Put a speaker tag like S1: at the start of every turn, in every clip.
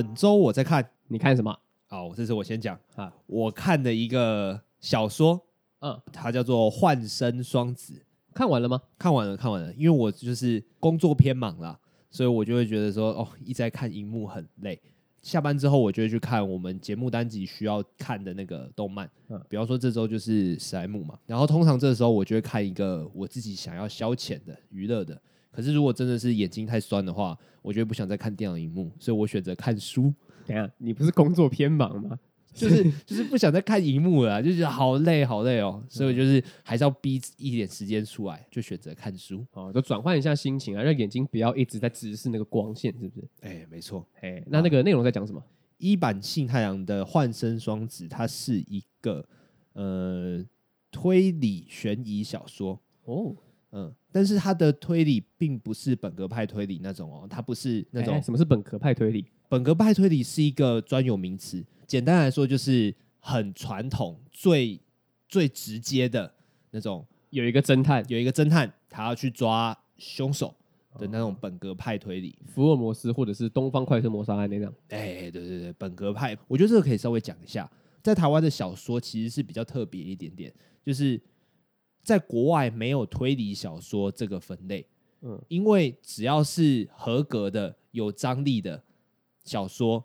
S1: 本周我在看，
S2: 你看什么？
S1: 好，这次我先讲
S2: 啊，
S1: 我看的一个小说，
S2: 嗯，
S1: 它叫做《幻生双子》，
S2: 看完了吗？
S1: 看完了，看完了。因为我就是工作偏忙啦，所以我就会觉得说，哦，一直在看荧幕很累。下班之后，我就会去看我们节目单集需要看的那个动漫，嗯，比方说这周就是史莱姆嘛。然后通常这时候我就会看一个我自己想要消遣的、娱乐的。可是如果真的是眼睛太酸的话，我就不想再看电脑荧幕，所以我选择看书。
S2: 等下，你不是工作偏忙吗？
S1: 就是 就是不想再看荧幕了，就觉得好累好累哦，所以我就是还是要逼一点时间出来，就选择看书
S2: 哦，就转换一下心情啊，让眼睛不要一直在直视那个光线，是不是？
S1: 哎、欸，没错。
S2: 哎、欸，那那个内容在讲什么？
S1: 一版信太阳的《幻生双子》，它是一个呃推理悬疑小说哦。嗯，但是他的推理并不是本格派推理那种哦，他不是那种。
S2: 什么是本格派推理？
S1: 本格派推理是一个专有名词，简单来说就是很传统、最最直接的那种。
S2: 有一个侦探，
S1: 有一个侦探，他要去抓凶手的那种本格派推理，
S2: 福尔摩斯或者是东方快车谋杀案那样。
S1: 哎，对对对，本格派，我觉得这个可以稍微讲一下，在台湾的小说其实是比较特别一点点，就是。在国外没有推理小说这个分类，嗯，因为只要是合格的、有张力的小说，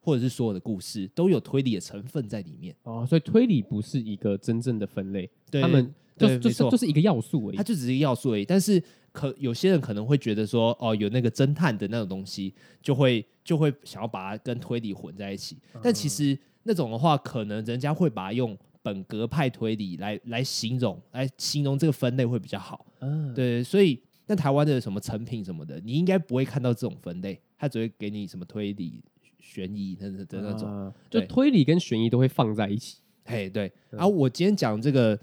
S1: 或者是所有的故事，都有推理的成分在里面。
S2: 哦，所以推理不是一个真正的分类，
S1: 对
S2: 他们就就就是就是一个要素而已，
S1: 它就只是一个要素而已。但是可有些人可能会觉得说，哦，有那个侦探的那种东西，就会就会想要把它跟推理混在一起。但其实那种的话，可能人家会把它用。本格派推理来来形容，来形容这个分类会比较好。嗯，对，所以那台湾的什么成品什么的，你应该不会看到这种分类，他只会给你什么推理、悬疑的的那种。啊、
S2: 就推理跟悬疑都会放在一起。
S1: 嘿，对。然后、我今天讲这个，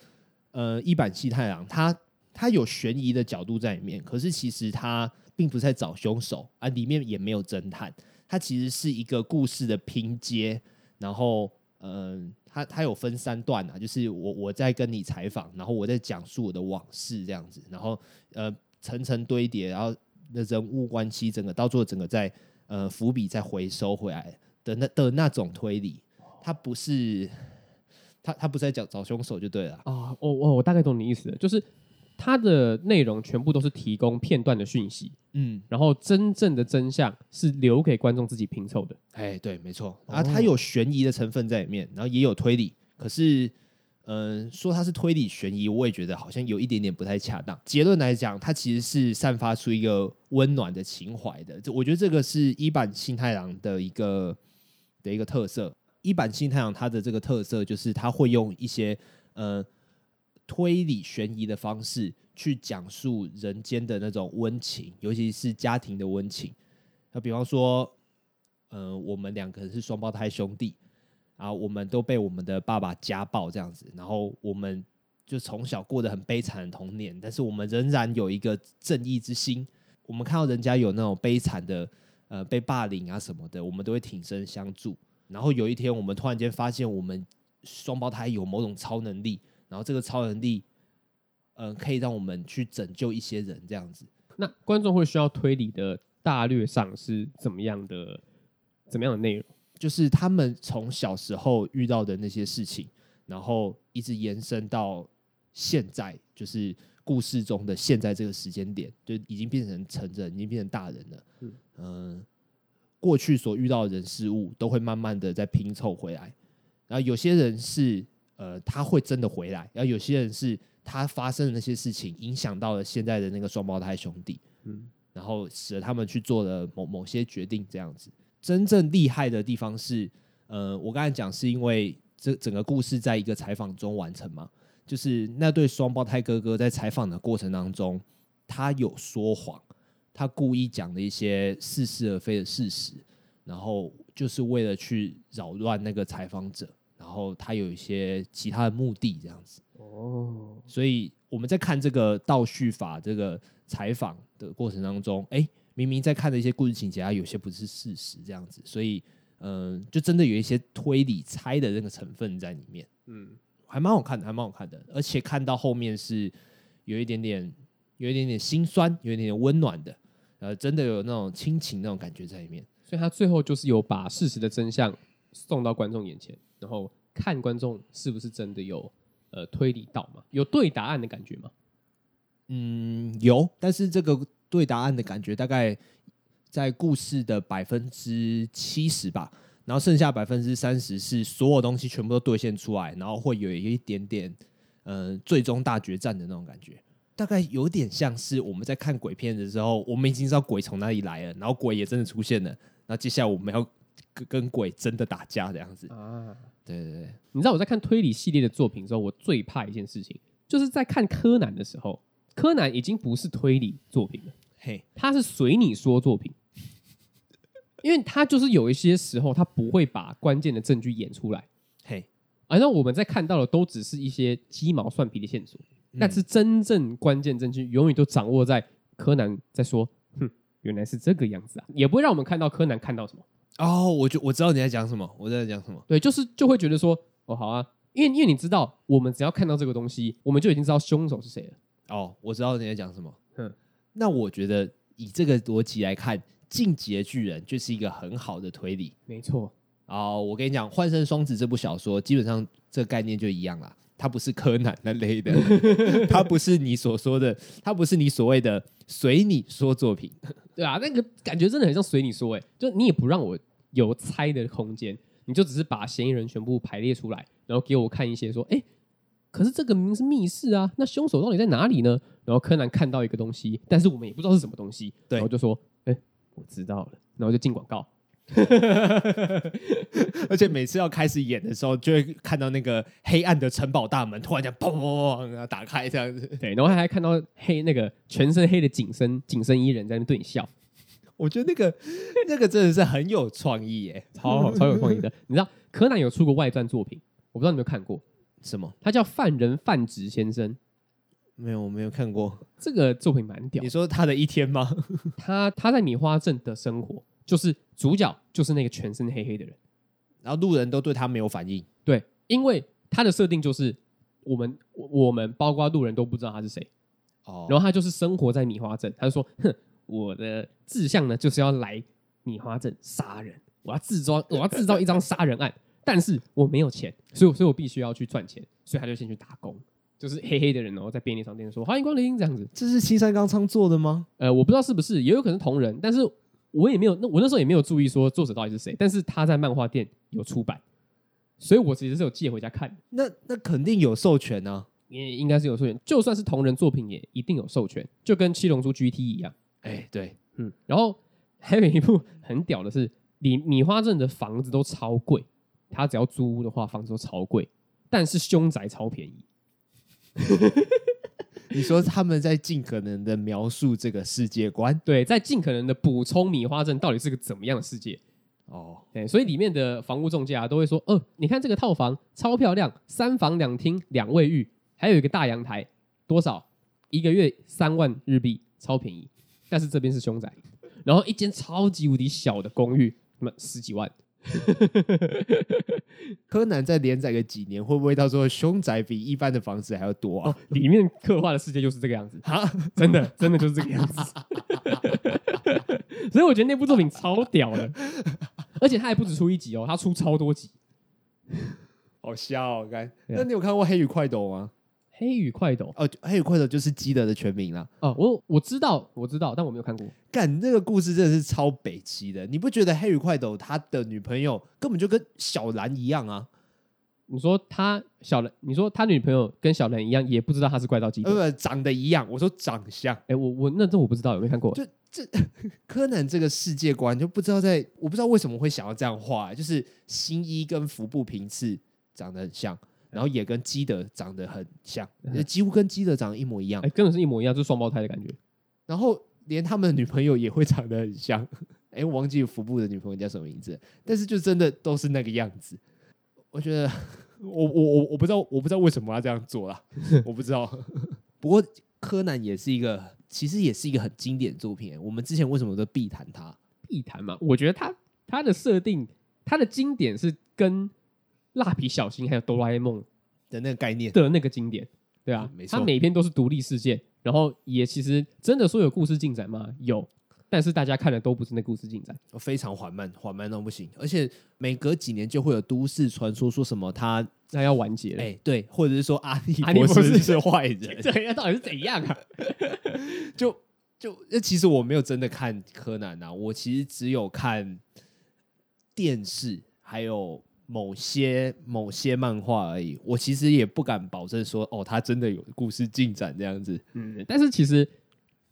S1: 呃，一版西太郎，他他有悬疑的角度在里面，可是其实他并不是在找凶手啊，里面也没有侦探，他其实是一个故事的拼接，然后嗯。呃他他有分三段啊，就是我我在跟你采访，然后我在讲述我的往事这样子，然后呃层层堆叠，然后那人物关系整个到最后整个在呃伏笔再回收回来的那的那种推理，他不是他他不是在讲找凶手就对了啊，
S2: 哦哦我大概懂你意思，就是。它的内容全部都是提供片段的讯息，嗯，然后真正的真相是留给观众自己拼凑的。
S1: 哎，对，没错。啊，它有悬疑的成分在里面，然后也有推理。可是，嗯、呃，说它是推理悬疑，我也觉得好像有一点点不太恰当。结论来讲，它其实是散发出一个温暖的情怀的。这我觉得这个是一版新太郎的一个的一个特色。一版新太郎他的这个特色就是他会用一些，呃。推理悬疑的方式去讲述人间的那种温情，尤其是家庭的温情。那比方说，呃，我们两个人是双胞胎兄弟，啊，我们都被我们的爸爸家暴这样子，然后我们就从小过得很悲惨的童年，但是我们仍然有一个正义之心。我们看到人家有那种悲惨的，呃，被霸凌啊什么的，我们都会挺身相助。然后有一天，我们突然间发现，我们双胞胎有某种超能力。然后这个超能力，嗯、呃，可以让我们去拯救一些人，这样子。
S2: 那观众会需要推理的大略上是怎么样的？怎么样的内容？
S1: 就是他们从小时候遇到的那些事情，然后一直延伸到现在，就是故事中的现在这个时间点，就已经变成成人，已经变成大人了。嗯、呃，过去所遇到的人事物都会慢慢的再拼凑回来。然后有些人是。呃，他会真的回来。然后有些人是他发生的那些事情影响到了现在的那个双胞胎兄弟，嗯，然后使得他们去做了某某些决定，这样子。真正厉害的地方是，呃，我刚才讲是因为这整个故事在一个采访中完成嘛，就是那对双胞胎哥哥在采访的过程当中，他有说谎，他故意讲了一些似是而非的事实，然后就是为了去扰乱那个采访者。然后他有一些其他的目的，这样子哦。所以我们在看这个倒叙法这个采访的过程当中，哎，明明在看的一些故事情节，它有些不是事实，这样子。所以，嗯，就真的有一些推理猜的那个成分在里面。嗯，还蛮好看的，还蛮好看的。而且看到后面是有一点点，有一点点心酸，有一点点温暖的。呃，真的有那种亲情那种感觉在里面。
S2: 所以他最后就是有把事实的真相送到观众眼前，然后看观众是不是真的有呃推理到嘛，有对答案的感觉吗？
S1: 嗯，有，但是这个对答案的感觉大概在故事的百分之七十吧，然后剩下百分之三十是所有东西全部都兑现出来，然后会有一点点呃最终大决战的那种感觉，大概有点像是我们在看鬼片的时候，我们已经知道鬼从哪里来了，然后鬼也真的出现了，那接下来我们要跟跟鬼真的打架这样子。啊，对对对，
S2: 你知道我在看推理系列的作品之后，我最怕一件事情，就是在看柯南的时候。柯南已经不是推理作品了，嘿，他是随你说作品，因为他就是有一些时候他不会把关键的证据演出来，嘿，而那我们在看到的都只是一些鸡毛蒜皮的线索，但是真正关键证据永远都掌握在柯南在说，哼，原来是这个样子啊，也不会让我们看到柯南看到什么。
S1: 哦，我就我知道你在讲什么，我在讲什么，
S2: 对，就是就会觉得说，哦，好啊，因为因为你知道，我们只要看到这个东西，我们就已经知道凶手是谁了。
S1: 哦，我知道你在讲什么。嗯，那我觉得以这个逻辑来看，《进击的巨人》就是一个很好的推理。
S2: 没错。
S1: 哦，我跟你讲，《幻身双子》这部小说基本上这个概念就一样啦。它不是柯南那类的，它不是你所说的，它不是你所谓的随你说作品。
S2: 对啊，那个感觉真的很像随你说，哎，就你也不让我有猜的空间，你就只是把嫌疑人全部排列出来，然后给我看一些说，哎。可是这个明明是密室啊，那凶手到底在哪里呢？然后柯南看到一个东西，但是我们也不知道是什么东西，对，然后就说：“哎，我知道了。”然后就进广告，
S1: 而且每次要开始演的时候，就会看到那个黑暗的城堡大门突然间砰砰砰然后打开这样子，
S2: 对，然后还还看到黑那个全身黑的紧身紧身衣人在那对你笑，
S1: 我觉得那个那个真的是很有创意耶，
S2: 超好超有创意的。你知道柯南有出过外传作品，我不知道你有没有看过。
S1: 什么？
S2: 他叫犯人范直先生。
S1: 没有，我没有看过
S2: 这个作品，蛮屌。
S1: 你说他的一天吗？
S2: 他他在米花镇的生活，就是主角就是那个全身黑黑的人，
S1: 然后路人都对他没有反应。
S2: 对，因为他的设定就是我们我们包括路人都不知道他是谁。哦。然后他就是生活在米花镇，他就说：“哼，我的志向呢，就是要来米花镇杀人，我要制造我要制造一张杀人案。”但是我没有钱，所以所以我必须要去赚钱，所以他就先去打工，就是黑黑的人哦，在便利商店说欢迎光临这样子。
S1: 这是青山刚昌做的吗？
S2: 呃，我不知道是不是，也有可能同人，但是我也没有，那我那时候也没有注意说作者到底是谁。但是他在漫画店有出版，所以我其实是有借回家看。
S1: 那那肯定有授权啊，
S2: 也应该是有授权，就算是同人作品也一定有授权，就跟七龙珠 GT 一样。
S1: 哎，对，
S2: 嗯，然后还有一部很屌的是，米米花镇的房子都超贵。他只要租屋的话，房子都超贵，但是凶宅超便宜。
S1: 你说他们在尽可能的描述这个世界观，
S2: 对，在尽可能的补充米花镇到底是个怎么样的世界哦。对，所以里面的房屋中介啊，都会说，哦，你看这个套房超漂亮，三房两厅两卫浴，还有一个大阳台，多少？一个月三万日币，超便宜。但是这边是凶宅，然后一间超级无敌小的公寓，那么十几万。
S1: 柯南再连载个几年，会不会到时候凶宅比一般的房子还要多啊？哦、
S2: 里面刻画的世界就是这个样子啊！真的，真的就是这个样子。所以我觉得那部作品超屌的，而且他还不止出一集哦，他出超多集，
S1: 好笑哦！该，那你有看过《黑与快斗》吗？
S2: 黑羽快斗
S1: 哦，黑羽快斗就是基德的全名啦。
S2: 哦，我我知道，我知道，但我没有看过。
S1: 干，这个故事真的是超北齐的，你不觉得黑羽快斗他的女朋友根本就跟小兰一样啊？
S2: 你说他小兰，你说他女朋友跟小兰一样，也不知道他是怪盗基德，
S1: 呃，长得一样。我说长相，
S2: 哎，我我那这我不知道，有没有看过？
S1: 就这 柯南这个世界观就不知道在，我不知道为什么会想要这样画，就是新一跟服部平次长得很像。然后也跟基德长得很像，几乎跟基德长得一模一样，
S2: 哎，根本是一模一样，就是双胞胎的感觉。
S1: 然后连他们的女朋友也会长得很像，哎，我忘记服部的女朋友叫什么名字，但是就真的都是那个样子。我觉得，我我我我不知道，我不知道为什么要这样做啦，我不知道。不过柯南也是一个，其实也是一个很经典的作品。我们之前为什么都必谈它？
S2: 必谈嘛？我觉得它它的设定，它的经典是跟。蜡笔小新还有哆啦 A 梦
S1: 的那个概念
S2: 的那个经典，对啊，没错，它每篇都是独立事件，然后也其实真的说有故事进展吗？有，但是大家看的都不是那故事进展，
S1: 非常缓慢，缓慢到不行。而且每隔几年就会有都市传说，说什么他
S2: 那要完结了，
S1: 哎，对，或者是说阿笠博士是坏人，
S2: 这人到底是怎样啊？
S1: 就就那其实我没有真的看柯南啊，我其实只有看电视，还有某些某些漫画而已。我其实也不敢保证说，哦，他真的有故事进展这样子。
S2: 嗯，但是其实。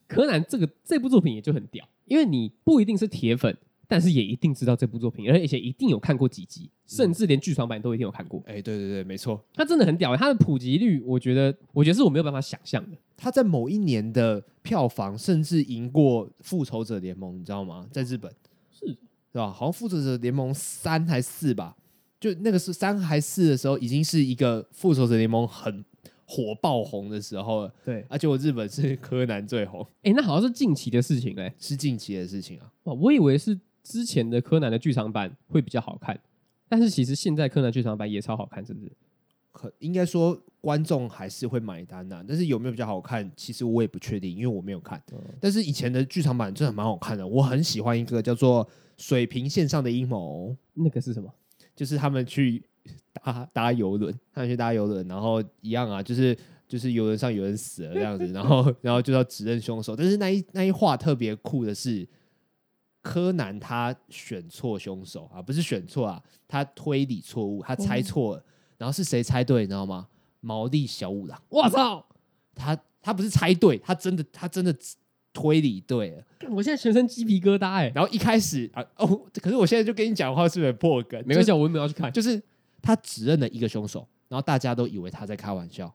S2: 柯南这个这部作品也就很屌，因为你不一定是铁粉，但是也一定知道这部作品，而且一定有看过几集，甚至连剧场版都一定有看过。
S1: 哎、欸，对对对，没错，
S2: 它真的很屌，它的普及率，我觉得，我觉得是我没有办法想象的。
S1: 它在某一年的票房甚至赢过《复仇者联盟》，你知道吗？在日本
S2: 是
S1: 是吧？好像《复仇者联盟》三还是四吧？就那个是三还是四的时候，已经是一个《复仇者联盟》很。火爆红的时候
S2: 了，对，
S1: 而且我日本是柯南最红，
S2: 哎、欸，那好像是近期的事情嘞，
S1: 是近期的事情啊，
S2: 哇，我以为是之前的柯南的剧场版会比较好看，但是其实现在柯南剧场版也超好看，是不是？
S1: 可应该说观众还是会买单的，但是有没有比较好看，其实我也不确定，因为我没有看。嗯、但是以前的剧场版真的蛮好看的，我很喜欢一个叫做《水平线上的阴谋》，
S2: 那个是什么？
S1: 就是他们去。搭搭游轮，他们去搭游轮，然后一样啊，就是就是游轮上有人死了这样子，然后然后就要指认凶手。但是那一那一话特别酷的是，柯南他选错凶手啊，不是选错啊，他推理错误，他猜错了。然后是谁猜对，你知道吗？毛利小五郎。
S2: 我操，
S1: 他他不是猜对，他真的他真的推理对了。
S2: 我现在全身鸡皮疙瘩哎、欸。
S1: 然后一开始啊哦，可是我现在就跟你讲话是不是破梗？
S2: 没关系，我又没有要去看，
S1: 就是。他指认了一个凶手，然后大家都以为他在开玩笑，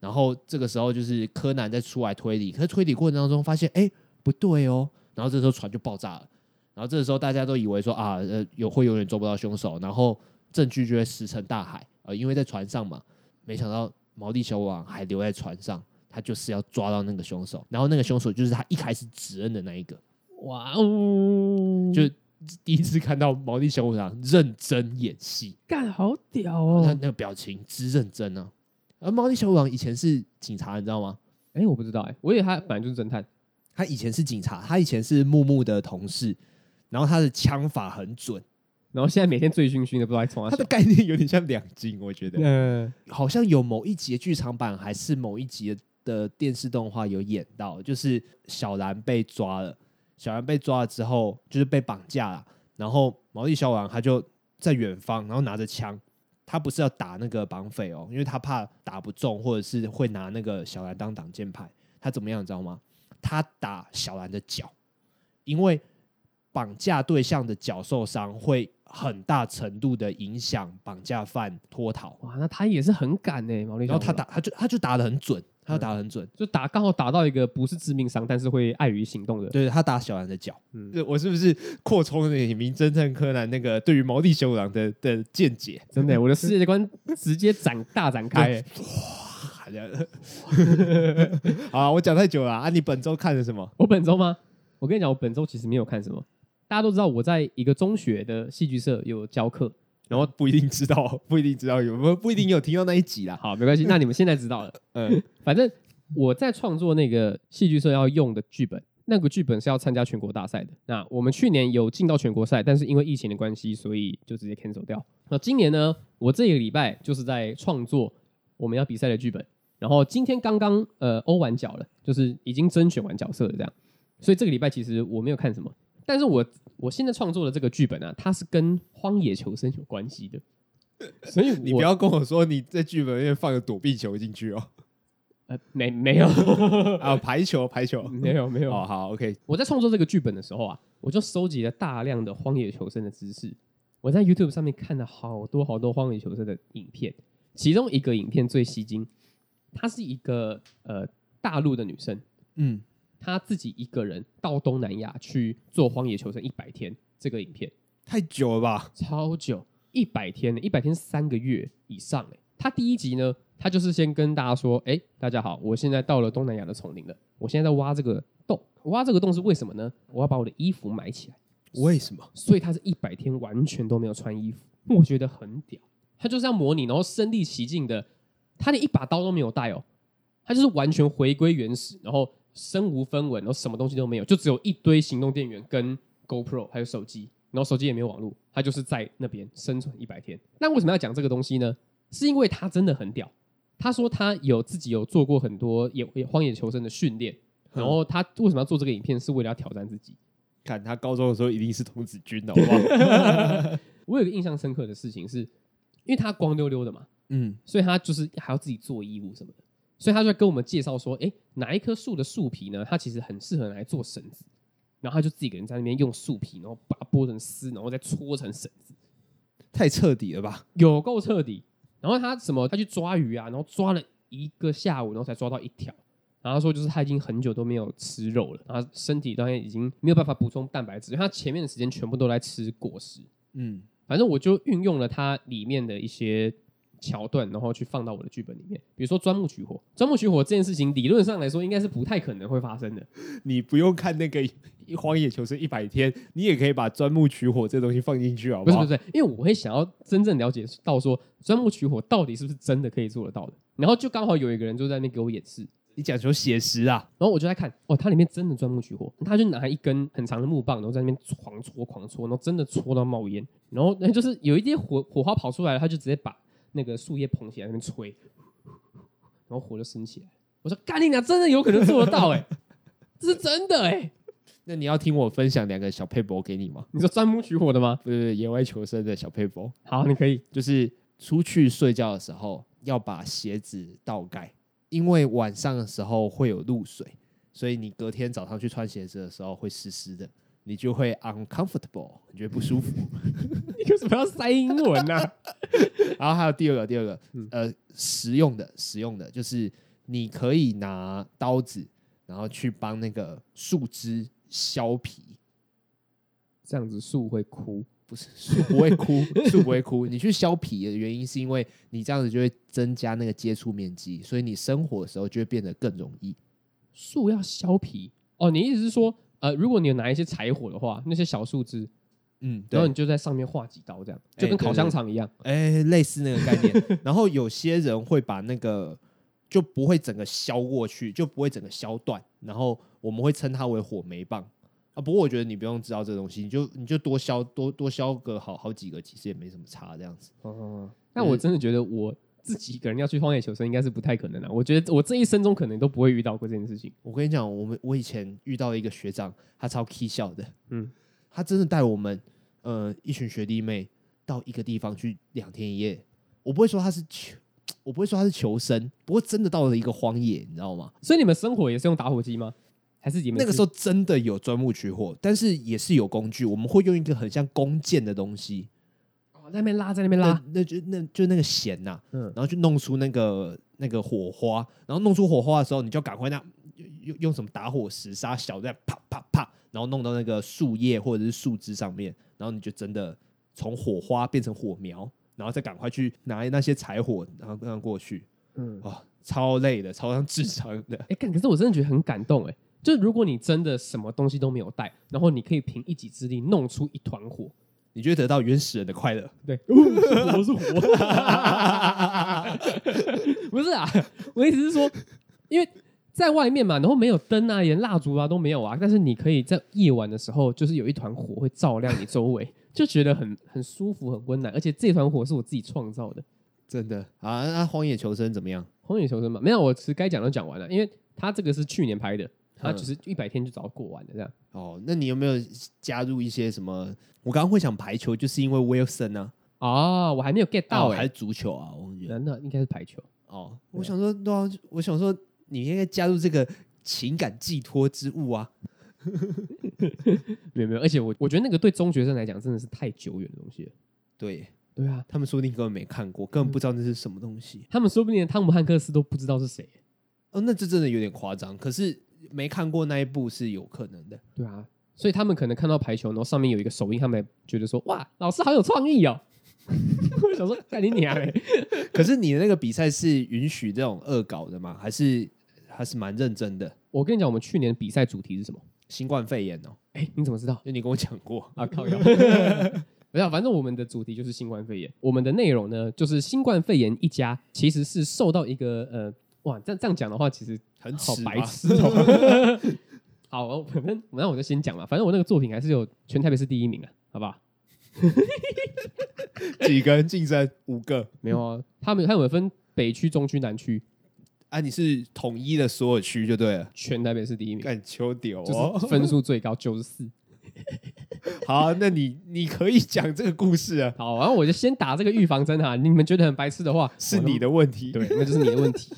S1: 然后这个时候就是柯南在出来推理，可是推理过程当中发现，哎，不对哦，然后这时候船就爆炸了，然后这个时候大家都以为说啊，呃，有会永远捉不到凶手，然后证据就会石沉大海，呃，因为在船上嘛，没想到毛利小五郎还留在船上，他就是要抓到那个凶手，然后那个凶手就是他一开始指认的那一个，哇哦，就。第一次看到毛利小五郎认真演戏，
S2: 干好屌哦！
S1: 他那个表情之认真啊！而毛利小五郎以前是警察，你知道吗？
S2: 哎、欸，我不知道哎、欸，我以为他本来就是侦探。
S1: 他以前是警察，他以前是木木的同事，然后他的枪法很准，
S2: 然后现在每天醉醺醺的，不知道从哪。
S1: 他的概念有点像两金，我觉得。嗯，好像有某一集的剧场版，还是某一集的电视动画有演到，就是小兰被抓了。小兰被抓了之后，就是被绑架了。然后毛利小五郎他就在远方，然后拿着枪，他不是要打那个绑匪哦，因为他怕打不中，或者是会拿那个小兰当挡箭牌。他怎么样，你知道吗？他打小兰的脚，因为绑架对象的脚受伤，会很大程度的影响绑架犯脱逃。
S2: 哇，那他也是很敢呢，毛利。
S1: 然后他打，他就他就打的很准。他打得很准，嗯、
S2: 就打刚好打到一个不是致命伤，但是会碍于行动的。
S1: 对，他打小兰的脚。嗯，我是不是扩充了你《名侦探柯南》那个对于毛利小五郎的的见解？
S2: 真的，我的世界观直接展大展开。哇，这
S1: 样 好啊，我讲太久了啊！你本周看了什么？
S2: 我本周吗？我跟你讲，我本周其实没有看什么。大家都知道我在一个中学的戏剧社有教课。
S1: 然后不一定知道，不一定知道有没有，不一定有听到那一集啦。
S2: 好，没关系，那你们现在知道了。嗯，反正我在创作那个戏剧社要用的剧本，那个剧本是要参加全国大赛的。那我们去年有进到全国赛，但是因为疫情的关系，所以就直接 cancel 掉。那今年呢，我这个礼拜就是在创作我们要比赛的剧本。然后今天刚刚呃欧完角了，就是已经甄选完角色了这样。所以这个礼拜其实我没有看什么，但是我。我现在创作的这个剧本啊，它是跟荒野求生有关系的，所以
S1: 你不要跟我说你在剧本里面放个躲避球进去哦。
S2: 呃，没没有
S1: 啊，排球排球
S2: 没有没有。
S1: 哦，好，OK。
S2: 我在创作这个剧本的时候啊，我就收集了大量的荒野求生的知识。我在 YouTube 上面看了好多好多荒野求生的影片，其中一个影片最吸睛，她是一个呃大陆的女生，嗯。他自己一个人到东南亚去做荒野求生一百天，这个影片
S1: 太久了吧？
S2: 超久，一百天，一百天三个月以上哎。他第一集呢，他就是先跟大家说：“哎，大家好，我现在到了东南亚的丛林了，我现在在挖这个洞。挖这个洞是为什么呢？我要把我的衣服埋起来。
S1: 为什么？
S2: 所以他是一百天完全都没有穿衣服，我觉得很屌。他就是要模拟，然后身临其境的，他连一把刀都没有带哦，他就是完全回归原始，然后。身无分文，然后什么东西都没有，就只有一堆行动电源跟 GoPro 还有手机，然后手机也没有网络，他就是在那边生存一百天。那为什么要讲这个东西呢？是因为他真的很屌。他说他有自己有做过很多野荒野求生的训练，然后他为什么要做这个影片？是为了要挑战自己。
S1: 看他高中的时候一定是童子军的，好不好？
S2: 我有个印象深刻的事情是，因为他光溜溜的嘛，嗯，所以他就是还要自己做衣服什么的。所以他就在跟我们介绍说，哎、欸，哪一棵树的树皮呢？它其实很适合来做绳子。然后他就自己一个人在那边用树皮，然后把它剥成丝，然后再搓成绳子。
S1: 太彻底了吧？
S2: 有够彻底。然后他什么？他去抓鱼啊，然后抓了一个下午，然后才抓到一条。然后他说，就是他已经很久都没有吃肉了，然后身体当然已经没有办法补充蛋白质，因为他前面的时间全部都在吃果实。嗯，反正我就运用了它里面的一些。桥段，然后去放到我的剧本里面。比如说钻木取火，钻木取火这件事情，理论上来说应该是不太可能会发生的。
S1: 你不用看那个《荒野求生一百天》，你也可以把钻木取火这东西放进去，好不好？
S2: 不是不是，因为我会想要真正了解到说钻木取火到底是不是真的可以做得到的。然后就刚好有一个人就在那边给我演示，
S1: 你讲求写实啊。
S2: 然后我就在看，哦，它里面真的钻木取火，他就拿一根很长的木棒，然后在那边狂戳狂戳，然后真的戳到冒烟，然后那就是有一些火火花跑出来了，他就直接把。那个树叶捧起来，那边吹，然后火就升起来。我说：“干你娘，真的有可能做得到哎、欸，这是真的哎、欸。”
S1: 那你要听我分享两个小撇步给你吗？
S2: 你说钻木取火的吗？
S1: 不是，野外求生的小撇步。
S2: 好，你可以，
S1: 就是出去睡觉的时候要把鞋子倒盖，因为晚上的时候会有露水，所以你隔天早上去穿鞋子的时候会湿湿的。你就会 uncomfortable，你觉得不舒服。
S2: 你为什么要塞英文呢、啊？
S1: 然后还有第二个，第二个，呃，实用的，实用的，就是你可以拿刀子，然后去帮那个树枝削皮，
S2: 这样子树会枯？
S1: 不是，树不会枯，树不会枯。你去削皮的原因是因为你这样子就会增加那个接触面积，所以你生火的时候就会变得更容易。
S2: 树要削皮？哦，你意思是说？呃，如果你有拿一些柴火的话，那些小树枝，嗯，然后你就在上面画几刀，这样就跟烤香肠一样，
S1: 哎、欸，类似那个概念。然后有些人会把那个就不会整个削过去，就不会整个削断，然后我们会称它为火媒棒啊。不过我觉得你不用知道这东西，你就你就多削多多削个好好几个，其实也没什么差，这样子。哦、
S2: 嗯，那我真的觉得我。自己一个人要去荒野求生，应该是不太可能的。我觉得我这一生中可能都不会遇到过这件事情。
S1: 我跟你讲，我们我以前遇到一个学长，他超 K 笑的。嗯，他真的带我们呃一群学弟妹到一个地方去两天一夜。我不会说他是求，我不会说他是求生，不过真的到了一个荒野，你知道吗？
S2: 所以你们生火也是用打火机吗？还是你们
S1: 那个时候真的有钻木取火，但是也是有工具，我们会用一个很像弓箭的东西。
S2: 在那边拉，在那边拉，
S1: 那，就那就那个弦呐、啊，嗯，然后就弄出那个那个火花，然后弄出火花的时候，你就赶快那用用什么打火石杀小在啪啪啪，然后弄到那个树叶或者是树枝上面，然后你就真的从火花变成火苗，然后再赶快去拿那些柴火，然后让过去，嗯，哇，超累的，超像智商的，
S2: 哎、欸，可是我真的觉得很感动，哎，就如果你真的什么东西都没有带，然后你可以凭一己之力弄出一团火。
S1: 你就会得到原始人的快乐，
S2: 对，我是活，不是啊，我意思是说，因为在外面嘛，然后没有灯啊，连蜡烛啊都没有啊，但是你可以在夜晚的时候，就是有一团火会照亮你周围，就觉得很很舒服、很温暖，而且这团火是我自己创造的，
S1: 真的啊。那荒野求生怎么样？
S2: 荒野求生嘛，没有，我其实该讲都讲完了，因为他这个是去年拍的。他只是一百天就早过完了这样。
S1: 哦，那你有没有加入一些什么？我刚刚会想排球，就是因为 Wilson 呢、
S2: 啊。哦，我还没有 get 到、欸，
S1: 还是足球啊？我觉得
S2: 那应该是排球。
S1: 哦，我想说，对啊，我想说，你应该加入这个情感寄托之物啊。
S2: 没有没有，而且我我觉得那个对中学生来讲真的是太久远的东西了。
S1: 对
S2: 对啊，
S1: 他们说不定根本没看过，根本不知道那是什么东西。
S2: 他们说不定连汤姆汉克斯都不知道是谁。
S1: 哦，那这真的有点夸张。可是。没看过那一部是有可能的，
S2: 对啊，所以他们可能看到排球，然后上面有一个手印，他们觉得说：“哇，老师好有创意哦。”我想说：“干你娘嘞！”
S1: 可是你的那个比赛是允许这种恶搞的吗？还是还是蛮认真的？
S2: 我跟你讲，我们去年比赛主题是什么？
S1: 新冠肺炎哦。
S2: 哎，你怎么知道？
S1: 因为你跟我讲过 啊。靠腰，
S2: 没有，反正我们的主题就是新冠肺炎。我们的内容呢，就是新冠肺炎一家其实是受到一个呃。哇，这样这样讲的话，其实
S1: 很
S2: 好白痴哦。好，反正那我就先讲了。反正我那个作品还是有全台北市第一名啊，好不好？
S1: 几个人竞争？五个？
S2: 没有啊，他们他们有分北区、中区、南区。
S1: 啊，你是统一的所有区就对了，
S2: 全台北市第一名。
S1: 干秋屌，
S2: 就是分数最高九十四。
S1: 好，那你你可以讲这个故事啊。
S2: 好，然后我就先打这个预防针哈。你们觉得很白痴的话，
S1: 是你的问题。
S2: 对，那就是你的问题。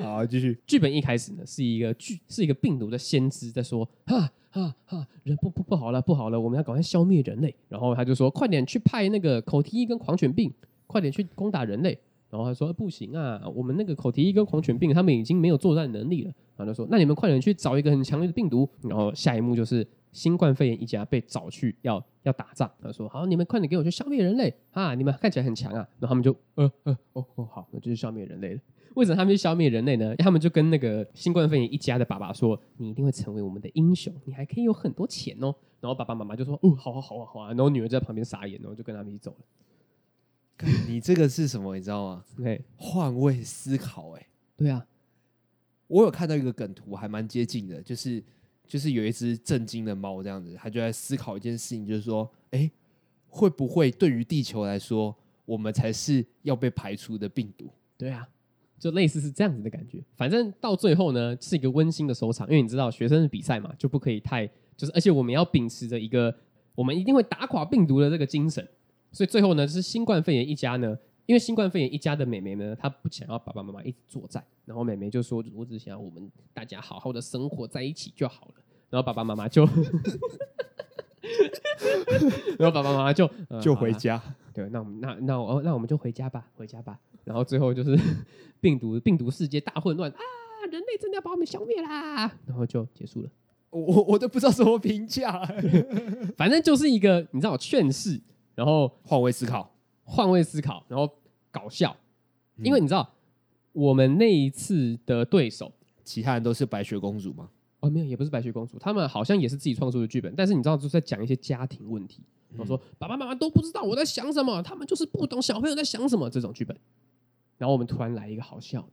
S1: 好，继续。
S2: 剧本一开始呢，是一个剧，是一个病毒的先知在说：哈哈哈，人不不不好了，不好了，我们要赶快消灭人类。然后他就说：快点去派那个口蹄疫跟狂犬病，快点去攻打人类。然后他说：不行啊，我们那个口蹄疫跟狂犬病，他们已经没有作战能力了。然后他说：那你们快点去找一个很强烈的病毒。然后下一幕就是。新冠肺炎一家被找去要要打仗，他说：“好，你们快点给我去消灭人类啊！你们看起来很强啊！”然后他们就呃呃哦哦好，那就是消灭人类了。为什么他们去消灭人类呢？他们就跟那个新冠肺炎一家的爸爸说：“你一定会成为我们的英雄，你还可以有很多钱哦。”然后爸爸妈妈就说：“哦，好啊好啊好啊！”然后女儿在旁边傻眼，然后就跟他们一起走了。
S1: 你这个是什么？你知道吗？
S2: 对，
S1: 换位思考。哎，
S2: 对啊，
S1: 我有看到一个梗图，还蛮接近的，就是。就是有一只震惊的猫这样子，它就在思考一件事情，就是说，哎，会不会对于地球来说，我们才是要被排除的病毒？
S2: 对啊，就类似是这样子的感觉。反正到最后呢，是一个温馨的收场，因为你知道学生的比赛嘛，就不可以太就是，而且我们要秉持着一个我们一定会打垮病毒的这个精神，所以最后呢，是新冠肺炎一家呢。因为新冠肺炎一家的妹妹呢，她不想要爸爸妈妈一直作战，然后妹妹就说：“我只想要我们大家好好的生活在一起就好了。”然后爸爸妈妈就，然后爸爸妈妈就、
S1: 呃、就回家。
S2: 对，那我们那那我那我们就回家吧，回家吧。然后最后就是 病毒病毒世界大混乱啊！人类真的要把我们消灭啦！然后就结束了。
S1: 我我都不知道怎么评价，
S2: 反正就是一个你知道劝世，然后
S1: 换位思考，
S2: 换位思考，然后。搞笑，因为你知道，我们那一次的对手，
S1: 其他人都是白雪公主吗？
S2: 哦，没有，也不是白雪公主，他们好像也是自己创作的剧本，但是你知道，就是在讲一些家庭问题。我说爸爸妈妈都不知道我在想什么，他们就是不懂小朋友在想什么这种剧本。然后我们突然来一个好笑的，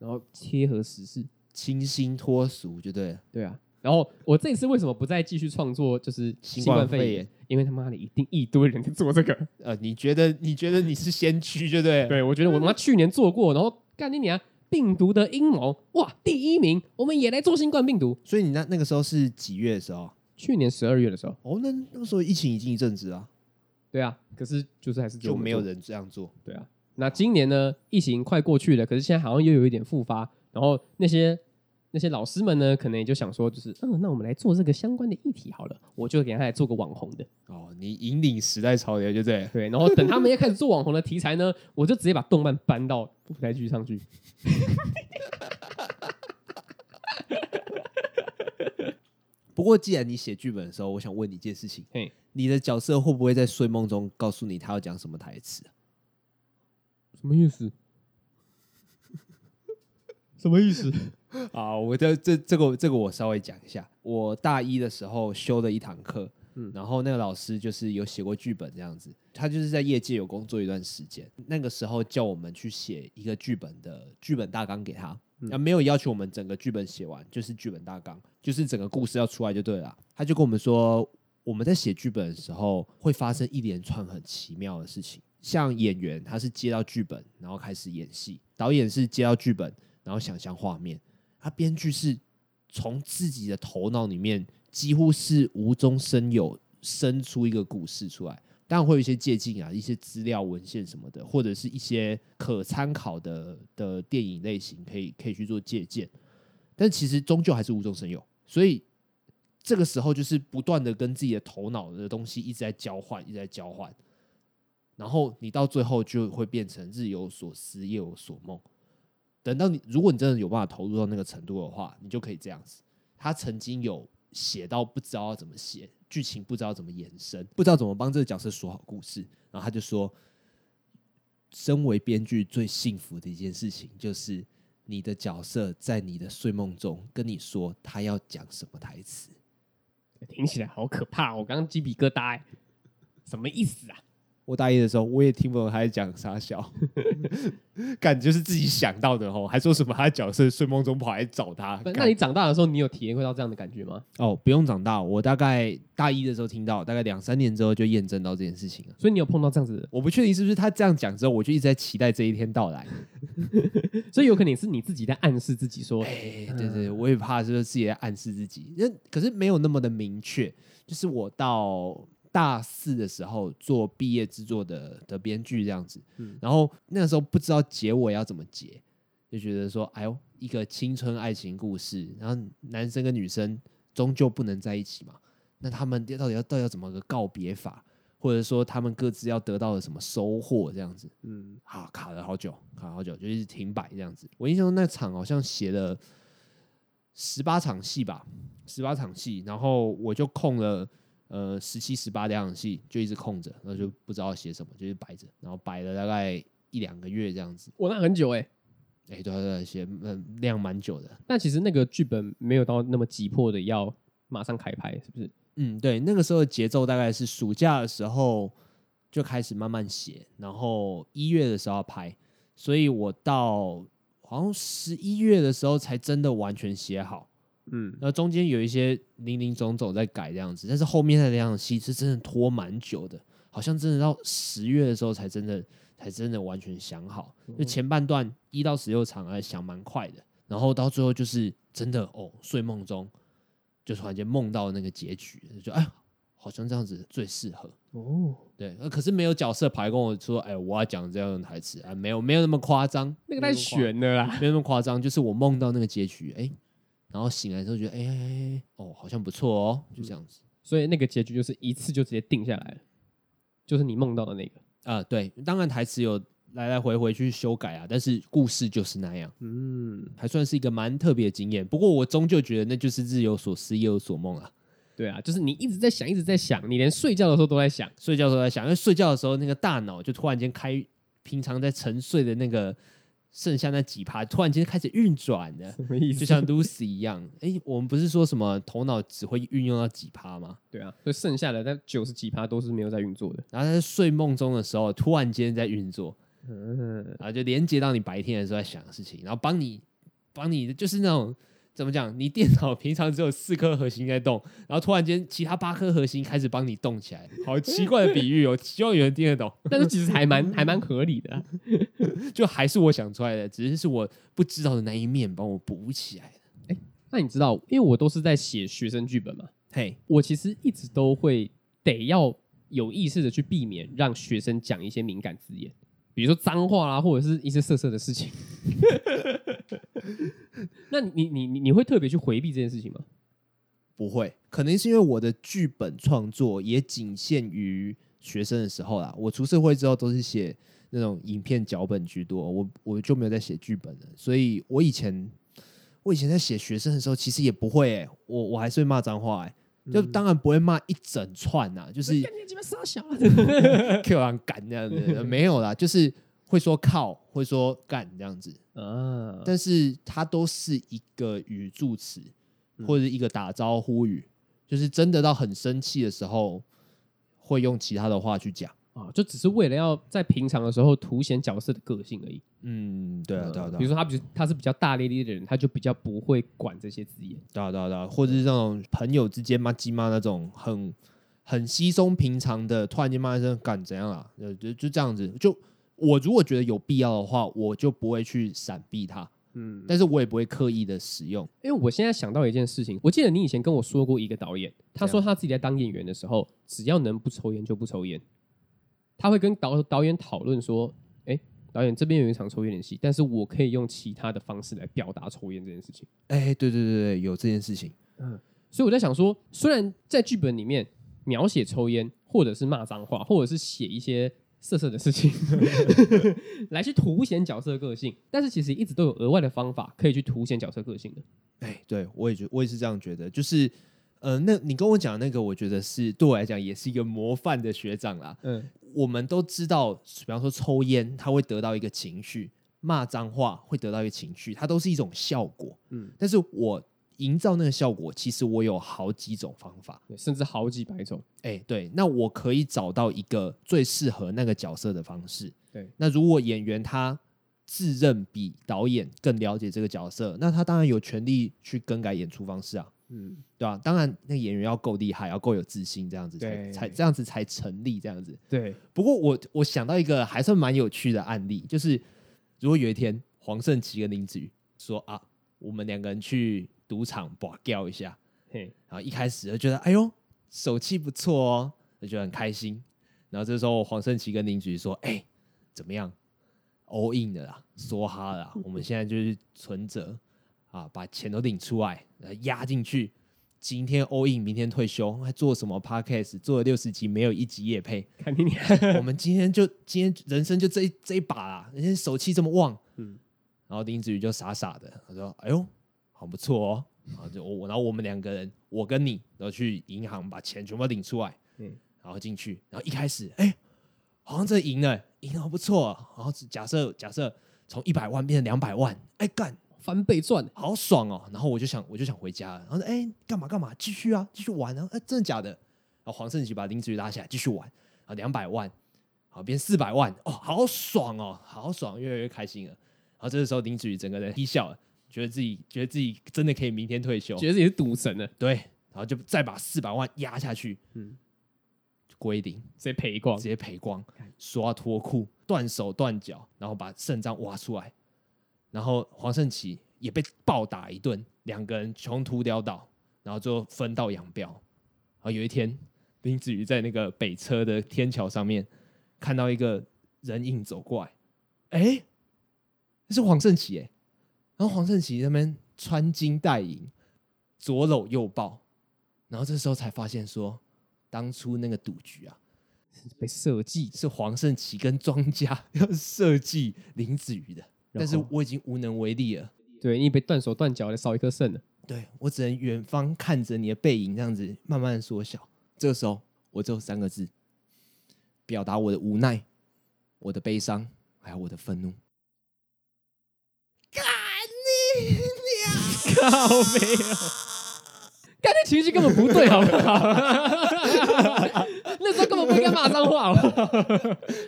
S2: 然后贴合时事，
S1: 清新脱俗，就对了。
S2: 对啊。然后我这次为什么不再继续创作？就是新冠肺炎，因为他妈的一定一堆人在做这个。
S1: 呃，你觉得你觉得你是先驱，对不对？
S2: 对，我觉得我妈去年做过，然后干你娘病毒的阴谋，哇，第一名，我们也来做新冠病毒。
S1: 所以你那那个时候是几月的时候？
S2: 去年十二月的时候。
S1: 哦，那那个时候疫情已经一阵子啊。
S2: 对啊，可是就是还是
S1: 就没有人这样做。
S2: 对啊，那今年呢？疫情快过去了，可是现在好像又有一点复发，然后那些。那些老师们呢，可能也就想说，就是嗯，那我们来做这个相关的议题好了，我就给他来做个网红的
S1: 哦。你引领时代潮流，就这样。
S2: 对，然后等他们要开始做网红的题材呢，我就直接把动漫搬到舞台剧上去。
S1: 不过，既然你写剧本的时候，我想问你一件事情：嘿，你的角色会不会在睡梦中告诉你他要讲什么台词？
S2: 什么意思？什么意思？
S1: 啊，我这这这个这个我稍微讲一下。我大一的时候修的一堂课，嗯，然后那个老师就是有写过剧本这样子，他就是在业界有工作一段时间。那个时候叫我们去写一个剧本的剧本大纲给他，那没有要求我们整个剧本写完，就是剧本大纲，就是整个故事要出来就对了。他就跟我们说，我们在写剧本的时候会发生一连串很奇妙的事情，像演员他是接到剧本然后开始演戏，导演是接到剧本然后想象画面。他编剧是从自己的头脑里面几乎是无中生有生出一个故事出来，当然会有一些借镜啊，一些资料文献什么的，或者是一些可参考的的电影类型，可以可以去做借鉴。但其实终究还是无中生有，所以这个时候就是不断的跟自己的头脑的东西一直在交换，一直在交换，然后你到最后就会变成日有所思，夜有所梦。等到你，如果你真的有办法投入到那个程度的话，你就可以这样子。他曾经有写到不知道要怎么写剧情，不知道怎么延伸，不知道怎么帮这个角色说好故事。然后他就说，身为编剧最幸福的一件事情，就是你的角色在你的睡梦中跟你说他要讲什么台词。
S2: 听起来好可怕，我刚刚鸡皮疙瘩，什么意思啊？
S1: 我大一的时候，我也听不懂他在讲啥笑，感觉是自己想到的哦，还说什么他的角色睡梦中跑来找他。
S2: 那你长大的时候，你有体验过到这样的感觉吗？
S1: 哦，不用长大，我大概大一的时候听到，大概两三年之后就验证到这件事情了。
S2: 所以你有碰到这样子的？
S1: 我不确定是不是他这样讲之后，我就一直在期待这一天到来。
S2: 所以有可能是你自己在暗示自己说，哎、
S1: 欸，对，对对，我也怕是不是自己在暗示自己，可是没有那么的明确，就是我到。大四的时候做毕业制作的的编剧这样子，嗯，然后那个时候不知道结尾要怎么结，就觉得说，哎呦，一个青春爱情故事，然后男生跟女生终究不能在一起嘛，那他们到底要到底要怎么个告别法，或者说他们各自要得到的什么收获这样子，嗯，好，卡了好久，卡了好久，就一直停摆这样子。我印象中那场好像写了十八场戏吧，十八场戏，然后我就空了。呃，十七、十八两场戏就一直空着，然后就不知道写什么，就是摆着，然后摆了大概一两个月这样子。
S2: 我，那很久哎、欸，
S1: 哎、欸，对对对，写嗯量蛮久的。
S2: 但其实那个剧本没有到那么急迫的要马上开拍，是不是？
S1: 嗯，对，那个时候的节奏大概是暑假的时候就开始慢慢写，然后一月的时候要拍，所以我到好像十一月的时候才真的完全写好。嗯，那中间有一些零零总总在改这样子，但是后面那两场戏是真的拖蛮久的，好像真的到十月的时候才真的才真的完全想好。就前半段一到十六场还想蛮快的，然后到最后就是真的哦，睡梦中就突然间梦到那个结局，就哎，好像这样子最适合哦。对，可是没有角色跑来跟我说，哎，我要讲这样的台词啊，没有没有那么夸张，
S2: 那个太悬了啦，
S1: 没有那么夸张，就是我梦到那个结局，哎。然后醒来之后觉得，哎、欸，哦，好像不错哦，就这样子。
S2: 所以那个结局就是一次就直接定下来了，就是你梦到的那个
S1: 啊、呃。对，当然台词有来来回回去修改啊，但是故事就是那样。嗯，还算是一个蛮特别的经验。不过我终究觉得那就是日有所思夜有所梦啊。
S2: 对啊，就是你一直在想，一直在想，你连睡觉的时候都在想，
S1: 睡觉的时候在想，因为睡觉的时候那个大脑就突然间开，平常在沉睡的那个。剩下那几趴突然间开始运转的，
S2: 什么意思？
S1: 就像 Lucy 一样。哎、欸，我们不是说什么头脑只会运用到几趴吗？
S2: 对啊，所以剩下的那九十几趴都是没有在运作的。
S1: 然后在睡梦中的时候，突然间在运作，嗯，然后就连接到你白天的时候在想的事情，然后帮你帮你就是那种。怎么讲？你电脑平常只有四颗核心在动，然后突然间其他八颗核心开始帮你动起来，好奇怪的比喻哦！希望有人听得懂。
S2: 但是其实还蛮还蛮合理的，
S1: 就还是我想出来的，只是是我不知道的那一面帮我补起来的。
S2: 哎，那你知道，因为我都是在写学生剧本嘛，
S1: 嘿，
S2: 我其实一直都会得要有意识的去避免让学生讲一些敏感字眼。比如说脏话啦，或者是一些色色的事情。那你你你你会特别去回避这件事情吗？
S1: 不会，可能是因为我的剧本创作也仅限于学生的时候啦。我出社会之后都是写那种影片脚本居多，我我就没有在写剧本了。所以我以前我以前在写学生的时候，其实也不会我我还是会骂脏话哎、欸。就当然不会骂一整串呐，就是，Q 完 干这样子没有啦，就是会说靠，会说干这样子啊，但是它都是一个语助词或者一个打招呼语，就是真的到很生气的时候会用其他的话去讲。
S2: 啊，就只是为了要在平常的时候凸显角色的个性而已。
S1: 嗯，对啊，对啊，对啊。
S2: 比如说他比他是比较大咧咧的人，他就比较不会管这些字眼。
S1: 对啊，对啊，对啊。或者是那种朋友之间骂鸡骂那种很很稀松平常的，突然间骂一声干怎样啊？就就就这样子。就我如果觉得有必要的话，我就不会去闪避它。嗯，但是我也不会刻意的使用。
S2: 因为我现在想到一件事情，我记得你以前跟我说过一个导演，他说他自己在当演员的时候，只要能不抽烟就不抽烟。他会跟导导演讨论说：“哎，导演这边有一场抽烟的戏，但是我可以用其他的方式来表达抽烟这件事情。”
S1: 哎，对对对对，有这件事情。
S2: 嗯，所以我在想说，虽然在剧本里面描写抽烟，或者是骂脏话，或者是写一些色色的事情，来去凸显角色个性，但是其实一直都有额外的方法可以去凸显角色个性的。
S1: 哎，对我也觉我也是这样觉得，就是。呃，那你跟我讲那个，我觉得是对我来讲也是一个模范的学长啦。嗯，我们都知道，比方说抽烟，他会得到一个情绪；骂脏话会得到一个情绪，它都是一种效果。嗯，但是我营造那个效果，其实我有好几种方法，
S2: 甚至好几百种。
S1: 哎，对，那我可以找到一个最适合那个角色的方式。
S2: 对，
S1: 那如果演员他自认比导演更了解这个角色，那他当然有权利去更改演出方式啊。嗯，对吧？当然，那演员要够厉害，要够有自信，这样子才才这样子才成立。这样子，
S2: 对。
S1: 不过我我想到一个还算蛮有趣的案例，就是如果有一天黄圣琪跟林子瑜说啊，我们两个人去赌场把掉一下，嘿，然后一开始就觉得哎呦手气不错哦，就觉得很开心。然后这时候黄胜琪跟林子瑜说，哎，怎么样？all in 的啦，梭哈啦，我们现在就是存折。啊，把钱都领出来，压进去。今天 all in，明天退休，还做什么 podcast？做了六十集，没有一集也配。
S2: 看你，
S1: 我们今天就今天人生就这一这一把啦，人家手气这么旺。嗯，然后林子瑜就傻傻的，他说：“哎呦，好不错哦。”然后就我，然后我们两个人，我跟你，然后去银行把钱全部领出来。嗯，然后进去，然后一开始，哎，好像这赢了，赢了不错。然后假设假设从一百万变成两百万，哎干。
S2: 翻倍赚，
S1: 好爽哦！然后我就想，我就想回家了。然后说：“哎、欸，干嘛干嘛？继续啊，继续玩啊！哎、欸，真的假的？”然后黄圣琪把林子瑜拉起来，继续玩。啊，两百万，好变四百万，哦，好爽哦，好爽，越来越开心了。然后这个时候，林子瑜整个人低笑了，觉得自己觉得自己真的可以明天退休，
S2: 觉得自己是赌神了。
S1: 对，然后就再把四百万压下去，嗯，归零，
S2: 直接赔光，
S1: 直接赔光，刷脱裤，断手断脚，然后把肾脏挖出来。然后黄圣琪也被暴打一顿，两个人穷途潦倒，然后最后分道扬镳。然后有一天，林子瑜在那个北车的天桥上面看到一个人影走过来，哎，这是黄圣琪哎。然后黄圣琪那边穿金戴银，左搂右抱，然后这时候才发现说，当初那个赌局啊，
S2: 被设计
S1: 是黄圣琪跟庄家 要设计林子瑜的。但是我已经无能为力了。
S2: 对，你被断手断脚的，少一颗肾了。
S1: 对，我只能远方看着你的背影，这样子慢慢缩小。这个时候，我只有三个字，表达我的无奈、我的悲伤，还有我的愤怒。干你娘！
S2: 靠没有，刚才情绪根本不对，好不好？那时候根本不应该骂脏话，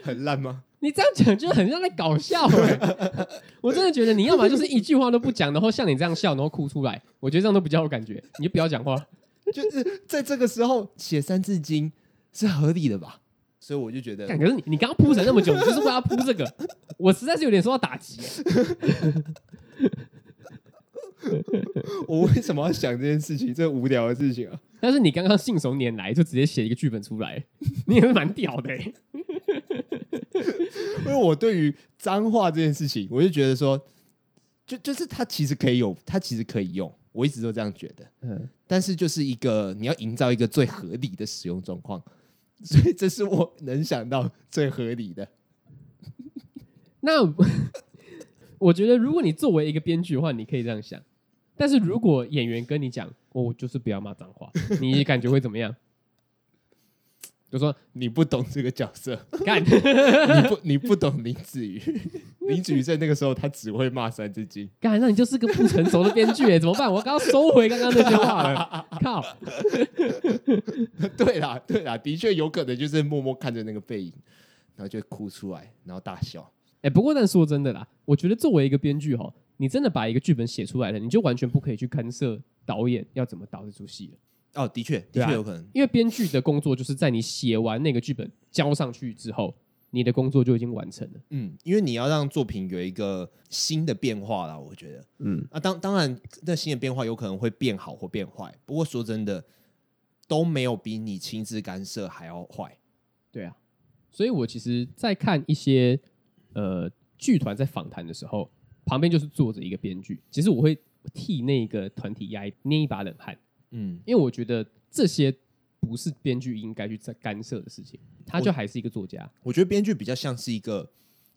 S1: 很烂吗？
S2: 你这样讲就很像在搞笑哎！我真的觉得你要么就是一句话都不讲，然后像你这样笑，然后哭出来，我觉得这样都比较有感觉。你就不要讲话，
S1: 就是在这个时候写三字经是合理的吧？所以我就觉得，
S2: 可是你你刚刚铺陈那么久，你就是为了铺这个，我实在是有点受到打击。
S1: 我为什么要想这件事情？这无聊的事情啊！
S2: 但是你刚刚信手拈来，就直接写一个剧本出来，你也是蛮屌的。
S1: 因为我对于脏话这件事情，我就觉得说，就就是它其实可以有，它其实可以用，我一直都这样觉得。嗯，但是就是一个你要营造一个最合理的使用状况，所以这是我能想到最合理的。
S2: 那 我觉得，如果你作为一个编剧的话，你可以这样想。但是如果演员跟你讲，我就是不要骂脏话，你感觉会怎么样？就说
S1: 你不懂这个角色，
S2: 干
S1: 你不你不懂林子瑜，林子瑜在那个时候他只会骂三字经，
S2: 干那你就是个不成熟的编剧哎，怎么办？我刚刚收回刚刚那句话了，靠！
S1: 对啦对啦，的确有可能就是默默看着那个背影，然后就哭出来，然后大笑。
S2: 哎，不过但说真的啦，我觉得作为一个编剧哈，你真的把一个剧本写出来了，你就完全不可以去干涉导演要怎么导这出戏了。
S1: 哦，的确，的确有可能，
S2: 因为编剧的工作就是在你写完那个剧本交上去之后，你的工作就已经完成了。
S1: 嗯，因为你要让作品有一个新的变化啦，我觉得，嗯，啊，当当然，那新的变化有可能会变好或变坏。不过说真的，都没有比你亲自干涉还要坏。
S2: 对啊，所以我其实，在看一些呃剧团在访谈的时候，旁边就是坐着一个编剧，其实我会替那个团体压捏一把冷汗。嗯，因为我觉得这些不是编剧应该去在干涉的事情，他就还是一个作家。
S1: 我，我觉得编剧比较像是一个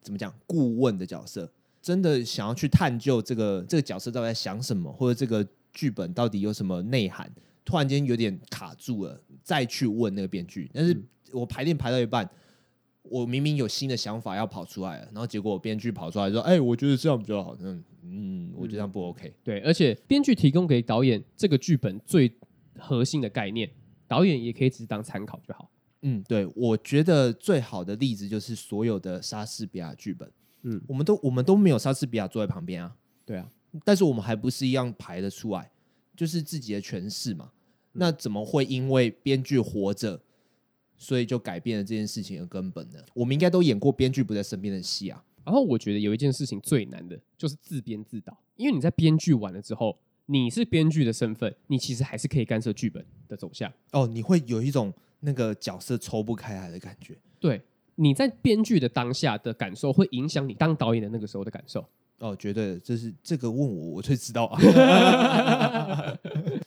S1: 怎么讲顾问的角色，真的想要去探究这个这个角色到底在想什么，或者这个剧本到底有什么内涵。突然间有点卡住了，再去问那个编剧。但是我排练排到一半，我明明有新的想法要跑出来了，然后结果编剧跑出来说：“哎，我觉得这样比较好。”嗯，嗯，我觉得这样不 OK。
S2: 对，而且编剧提供给导演这个剧本最核心的概念，导演也可以只是当参考就好。
S1: 嗯，对，我觉得最好的例子就是所有的莎士比亚剧本。嗯，我们都我们都没有莎士比亚坐在旁边啊。
S2: 对啊，
S1: 但是我们还不是一样排得出来，就是自己的诠释嘛。嗯、那怎么会因为编剧活着，所以就改变了这件事情的根本呢？我们应该都演过编剧不在身边的戏啊。
S2: 然后我觉得有一件事情最难的就是自编自导，因为你在编剧完了之后，你是编剧的身份，你其实还是可以干涉剧本的走向。
S1: 哦，你会有一种那个角色抽不开来的感觉。
S2: 对，你在编剧的当下的感受，会影响你当导演的那个时候的感受。
S1: 哦，绝对的，就是这个问我，我就知道啊。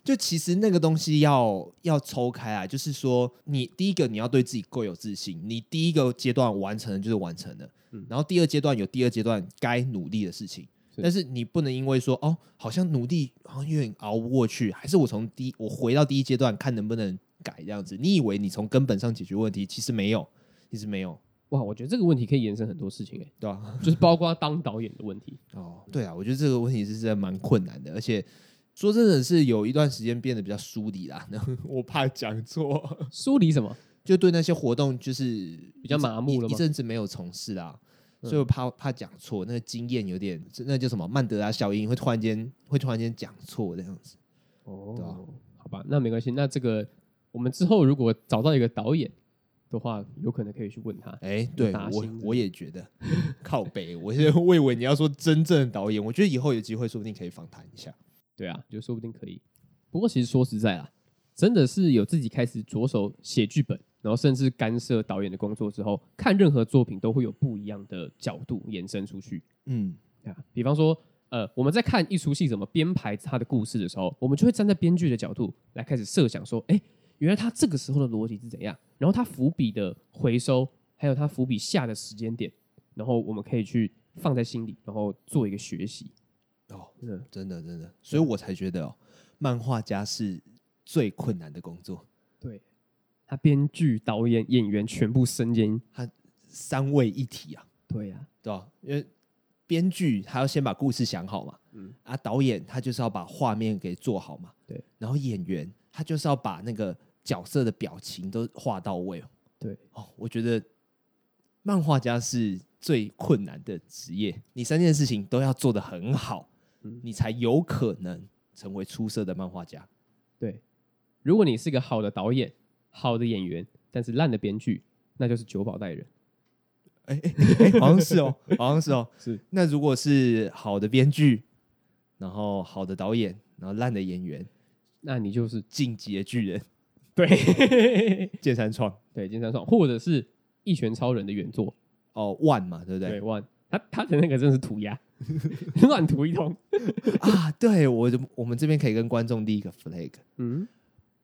S1: 就其实那个东西要要抽开啊，就是说，你第一个你要对自己够有自信，你第一个阶段完成的就是完成了，嗯，然后第二阶段有第二阶段该努力的事情，是但是你不能因为说哦，好像努力好像有点熬不过去，还是我从第一我回到第一阶段看能不能改这样子，你以为你从根本上解决问题，其实没有，其实没有。
S2: 哇，我觉得这个问题可以延伸很多事情，哎，
S1: 对吧？
S2: 就是包括当导演的问题。
S1: 哦，对啊，我觉得这个问题是真的蛮困难的，而且说真的是有一段时间变得比较疏离啦。然后 我怕讲错，
S2: 疏离什么？
S1: 就对那些活动就是
S2: 比较麻木了，
S1: 一阵子没有从事啦，所以我怕怕讲错，那个经验有点，那叫什么曼德拉效应，会突然间会突然间讲错这样子。
S2: 哦，对啊，好吧，那没关系。那这个我们之后如果找到一个导演。的话，有可能可以去问他。
S1: 哎、欸，对我我也觉得靠北。我现在我以为你要说真正的导演，我觉得以后有机会，说不定可以访谈一下。
S2: 对啊，就说不定可以。不过其实说实在啦，真的是有自己开始着手写剧本，然后甚至干涉导演的工作之后，看任何作品都会有不一样的角度延伸出去。嗯，啊，比方说，呃，我们在看一出戏怎么编排它的故事的时候，我们就会站在编剧的角度来开始设想说，哎、欸。原来他这个时候的逻辑是怎样？然后他伏笔的回收，还有他伏笔下的时间点，然后我们可以去放在心里，然后做一个学习。
S1: 哦，真的，真的，真的，所以我才觉得哦，漫画家是最困难的工作。
S2: 对，他编剧、导演、演员全部身兼，
S1: 他三位一体啊。
S2: 对呀、啊，
S1: 对吧？因为编剧他要先把故事想好嘛，嗯，啊，导演他就是要把画面给做好嘛，
S2: 对，
S1: 然后演员他就是要把那个。角色的表情都画到位哦。
S2: 对
S1: 哦，我觉得漫画家是最困难的职业，你三件事情都要做得很好，嗯，你才有可能成为出色的漫画家。
S2: 对，如果你是个好的导演、好的演员，但是烂的编剧，那就是九保带人。
S1: 哎哎哎，好像是哦，好像是哦，是。那如果是好的编剧，然后好的导演，然后烂的演员，
S2: 那你就是
S1: 进击的巨人。
S2: 对，
S1: 剑三创，
S2: 对剑三创，或者是一拳超人的原作
S1: 哦，One 嘛，对不对？
S2: 对，One，他他的那个真是涂鸦，乱涂一通
S1: 啊！对我，我们这边可以跟观众立一个 flag，嗯，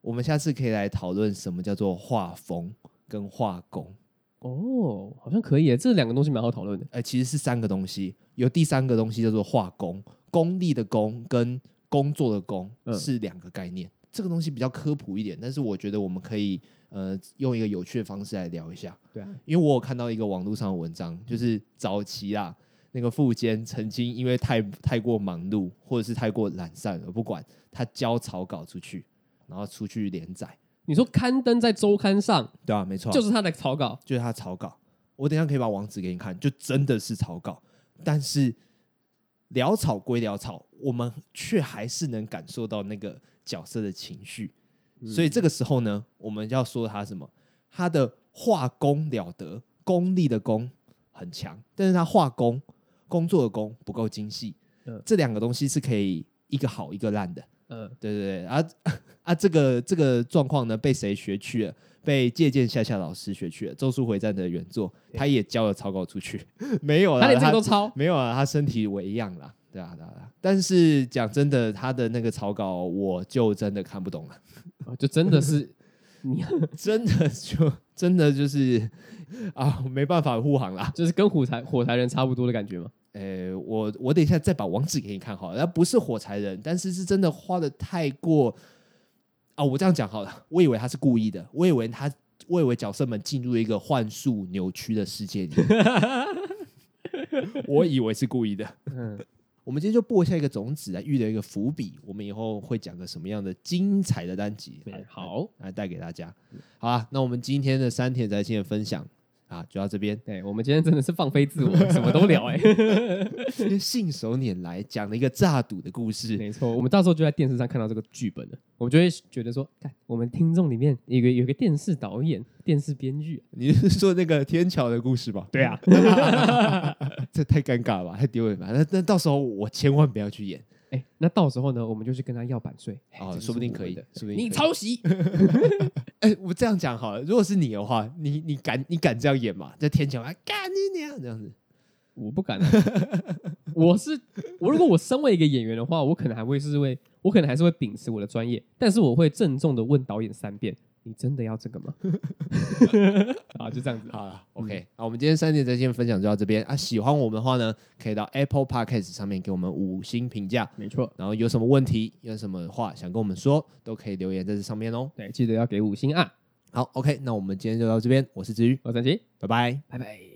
S1: 我们下次可以来讨论什么叫做画风跟画工。
S2: 哦，好像可以，这两个东西蛮好讨论的。
S1: 哎、欸，其实是三个东西，有第三个东西叫做画工，功力的功跟工作的工是两个概念。嗯这个东西比较科普一点，但是我觉得我们可以呃用一个有趣的方式来聊一下。
S2: 对啊，
S1: 因为我有看到一个网络上的文章，就是早期啊那个富坚曾经因为太太过忙碌或者是太过懒散而不管他交草稿出去，然后出去连载。
S2: 你说刊登在周刊上，
S1: 对啊，没错，
S2: 就是他的草稿，
S1: 就是他的草稿。我等一下可以把网址给你看，就真的是草稿。但是潦草归潦草，我们却还是能感受到那个。角色的情绪，所以这个时候呢，我们要说他什么？他的画工了得，功力的功很强，但是他画工工作的工不够精细。嗯，这两个东西是可以一个好一个烂的。嗯，对对对。啊 啊，这个这个状况呢，被谁学去了？被借鉴夏夏老师学去了，《咒术回战》的原作，他也交了草稿出去。没有了，
S2: 他连这都抄？
S1: 没有啊，他身体为恙了。对啊，对啊，但是讲真的，他的那个草稿我就真的看不懂了，
S2: 就真的是你
S1: 真的就真的就是啊，没办法护航啦，
S2: 就是跟火柴火柴人差不多的感觉吗？
S1: 诶，我我等一下再把网址给你看好了，他不是火柴人，但是是真的画的太过啊，我这样讲好了，我以为他是故意的，我以为他，我以为角色们进入一个幻术扭曲的世界里，我以为是故意的，嗯。我们今天就播下一个种子来预留一个伏笔，我们以后会讲个什么样的精彩的单集？
S2: 好，
S1: 来带给大家。好啊，那我们今天的三田宅青的分享。啊，就到这边。
S2: 对，我们今天真的是放飞自我，什么都聊哎、
S1: 欸，信手拈来讲了一个诈赌的故事。
S2: 没错，我们到时候就在电视上看到这个剧本了，我们就会觉得说，看我们听众里面有个有个电视导演、电视编剧，
S1: 你是说那个天桥的故事吧？
S2: 对啊，
S1: 这太尴尬了吧，太丢脸了。那那到时候我千万不要去演。
S2: 哎，那到时候呢，我们就去跟他要版税
S1: 哦，说不定可以，说不定
S2: 你抄袭。
S1: 哎，我这样讲好了，如果是你的话，你你敢你敢这样演吗？在天桥啊，干你娘这样子，
S2: 我不敢。我是我，如果我身为一个演员的话，我可能还会是为，我可能还是会秉持我的专业，但是我会郑重的问导演三遍。你真的要这个吗？好，就这样子。
S1: 好了，OK。那我们今天三点在线分享就到这边啊。喜欢我们的话呢，可以到 Apple Podcast 上面给我们五星评价。
S2: 没错。
S1: 然后有什么问题，有什么话想跟我们说，都可以留言在这上面哦。
S2: 对，记得要给五星啊。
S1: 好，OK。那我们今天就到这边。我是子瑜，
S2: 我是陈奇，
S1: 拜拜，
S2: 拜拜。